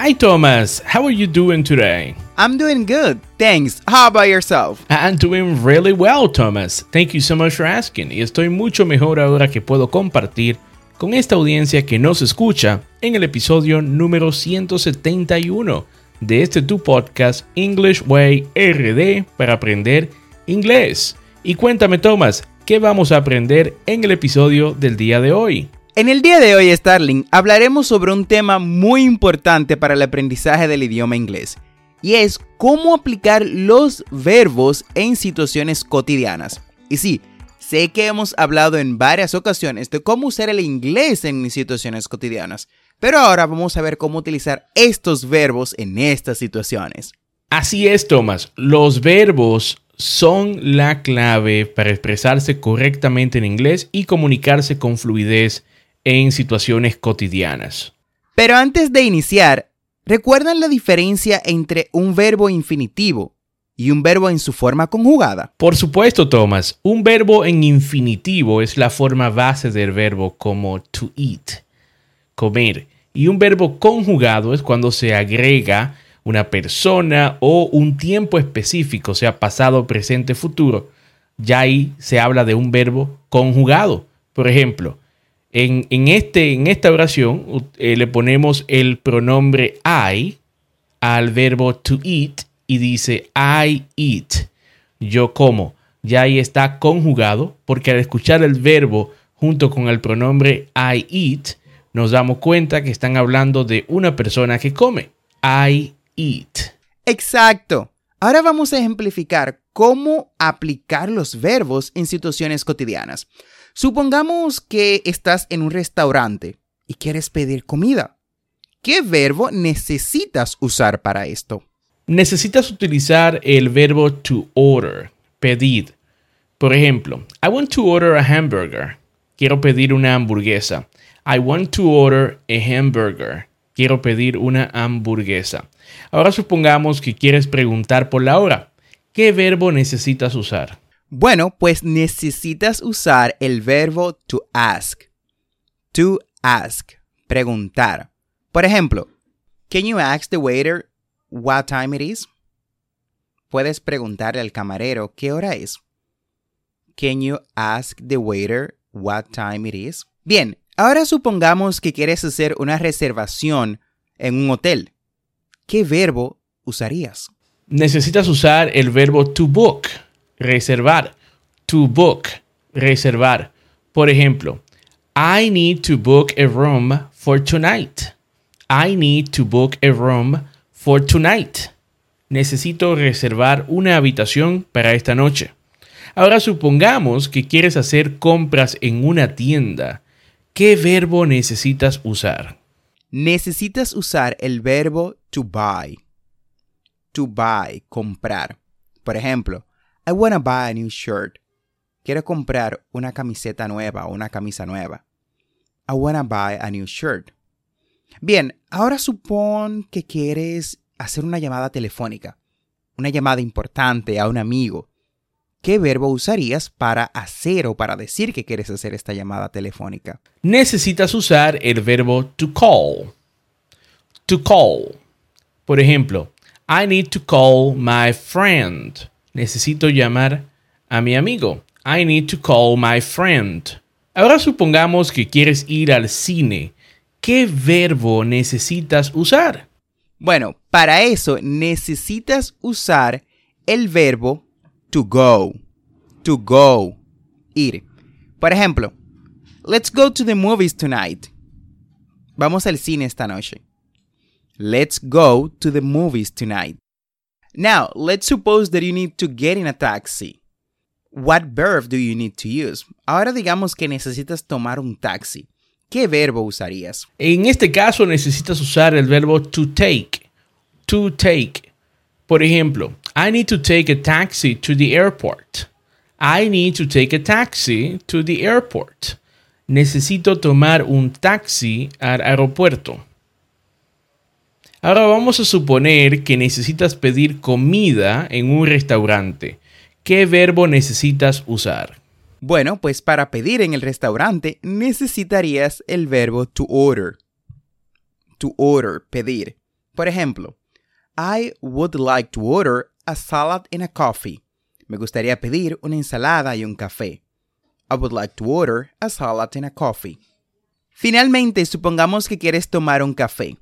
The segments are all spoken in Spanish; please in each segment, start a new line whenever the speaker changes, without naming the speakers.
Hi Thomas, how are you doing today?
I'm doing good, thanks. How about yourself?
I'm doing really well, Thomas. Thank you so much for asking. Y estoy mucho mejor ahora que puedo compartir con esta audiencia que nos escucha en el episodio número 171 de este tu podcast English Way RD para aprender inglés. Y cuéntame, Thomas, ¿qué vamos a aprender en el episodio del día de hoy?
En el día de hoy, Starling, hablaremos sobre un tema muy importante para el aprendizaje del idioma inglés, y es cómo aplicar los verbos en situaciones cotidianas. Y sí, sé que hemos hablado en varias ocasiones de cómo usar el inglés en situaciones cotidianas, pero ahora vamos a ver cómo utilizar estos verbos en estas situaciones.
Así es, Thomas. Los verbos son la clave para expresarse correctamente en inglés y comunicarse con fluidez en situaciones cotidianas.
Pero antes de iniciar, ¿recuerdan la diferencia entre un verbo infinitivo y un verbo en su forma conjugada?
Por supuesto, Thomas. Un verbo en infinitivo es la forma base del verbo como to eat, comer. Y un verbo conjugado es cuando se agrega una persona o un tiempo específico, sea pasado, presente, futuro. Ya ahí se habla de un verbo conjugado. Por ejemplo, en, este, en esta oración eh, le ponemos el pronombre I al verbo to eat y dice I eat. Yo como. Ya ahí está conjugado porque al escuchar el verbo junto con el pronombre I eat, nos damos cuenta que están hablando de una persona que come. I eat.
Exacto. Ahora vamos a ejemplificar cómo aplicar los verbos en situaciones cotidianas. Supongamos que estás en un restaurante y quieres pedir comida. ¿Qué verbo necesitas usar para esto?
Necesitas utilizar el verbo to order, pedir. Por ejemplo, I want to order a hamburger. Quiero pedir una hamburguesa. I want to order a hamburger. Quiero pedir una hamburguesa. Ahora supongamos que quieres preguntar por la hora. ¿Qué verbo necesitas usar?
Bueno, pues necesitas usar el verbo to ask. To ask, preguntar. Por ejemplo, can you ask the waiter what time it is? Puedes preguntarle al camarero qué hora es. Can you ask the waiter what time it is? Bien, ahora supongamos que quieres hacer una reservación en un hotel. ¿Qué verbo usarías?
Necesitas usar el verbo to book reservar. To book, reservar. Por ejemplo, I need to book a room for tonight. I need to book a room for tonight. Necesito reservar una habitación para esta noche. Ahora supongamos que quieres hacer compras en una tienda. ¿Qué verbo necesitas usar?
Necesitas usar el verbo to buy. To buy, comprar. Por ejemplo, I wanna buy a new shirt. Quiero comprar una camiseta nueva o una camisa nueva. I wanna buy a new shirt. Bien, ahora supón que quieres hacer una llamada telefónica, una llamada importante a un amigo. ¿Qué verbo usarías para hacer o para decir que quieres hacer esta llamada telefónica?
Necesitas usar el verbo to call. To call. Por ejemplo, I need to call my friend necesito llamar a mi amigo. I need to call my friend. Ahora supongamos que quieres ir al cine. ¿Qué verbo necesitas usar?
Bueno, para eso necesitas usar el verbo to go. To go. Ir. Por ejemplo, let's go to the movies tonight. Vamos al cine esta noche. Let's go to the movies tonight. Now, let's suppose that you need to get in a taxi. What verb do you need to use? Ahora digamos que necesitas tomar un taxi. ¿Qué verbo usarías?
En este caso necesitas usar el verbo to take. To take. Por ejemplo, I need to take a taxi to the airport. I need to take a taxi to the airport. Necesito tomar un taxi al aeropuerto. Ahora vamos a suponer que necesitas pedir comida en un restaurante. ¿Qué verbo necesitas usar?
Bueno, pues para pedir en el restaurante necesitarías el verbo to order. To order, pedir. Por ejemplo, I would like to order a salad and a coffee. Me gustaría pedir una ensalada y un café. I would like to order a salad and a coffee. Finalmente, supongamos que quieres tomar un café.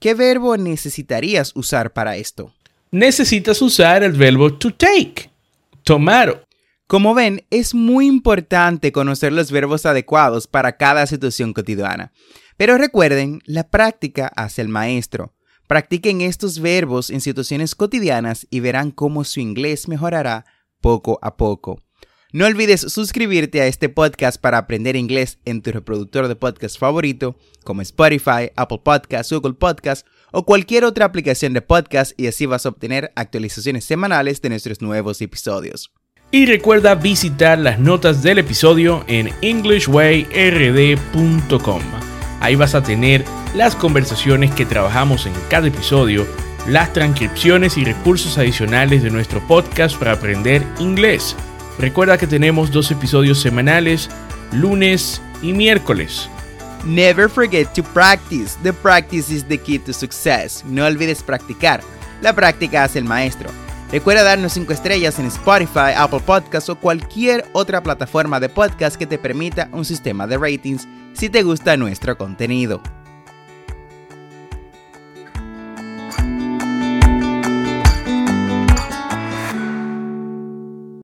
¿Qué verbo necesitarías usar para esto?
Necesitas usar el verbo to take. Tomar.
Como ven, es muy importante conocer los verbos adecuados para cada situación cotidiana. Pero recuerden, la práctica hace el maestro. Practiquen estos verbos en situaciones cotidianas y verán cómo su inglés mejorará poco a poco. No olvides suscribirte a este podcast para aprender inglés en tu reproductor de podcast favorito, como Spotify, Apple Podcasts, Google Podcasts o cualquier otra aplicación de podcast y así vas a obtener actualizaciones semanales de nuestros nuevos episodios.
Y recuerda visitar las notas del episodio en englishwayrd.com. Ahí vas a tener las conversaciones que trabajamos en cada episodio, las transcripciones y recursos adicionales de nuestro podcast para aprender inglés. Recuerda que tenemos dos episodios semanales, lunes y miércoles.
Never forget to practice. The practice is the key to success. No olvides practicar. La práctica hace el maestro. Recuerda darnos 5 estrellas en Spotify, Apple Podcasts o cualquier otra plataforma de podcast que te permita un sistema de ratings si te gusta nuestro contenido.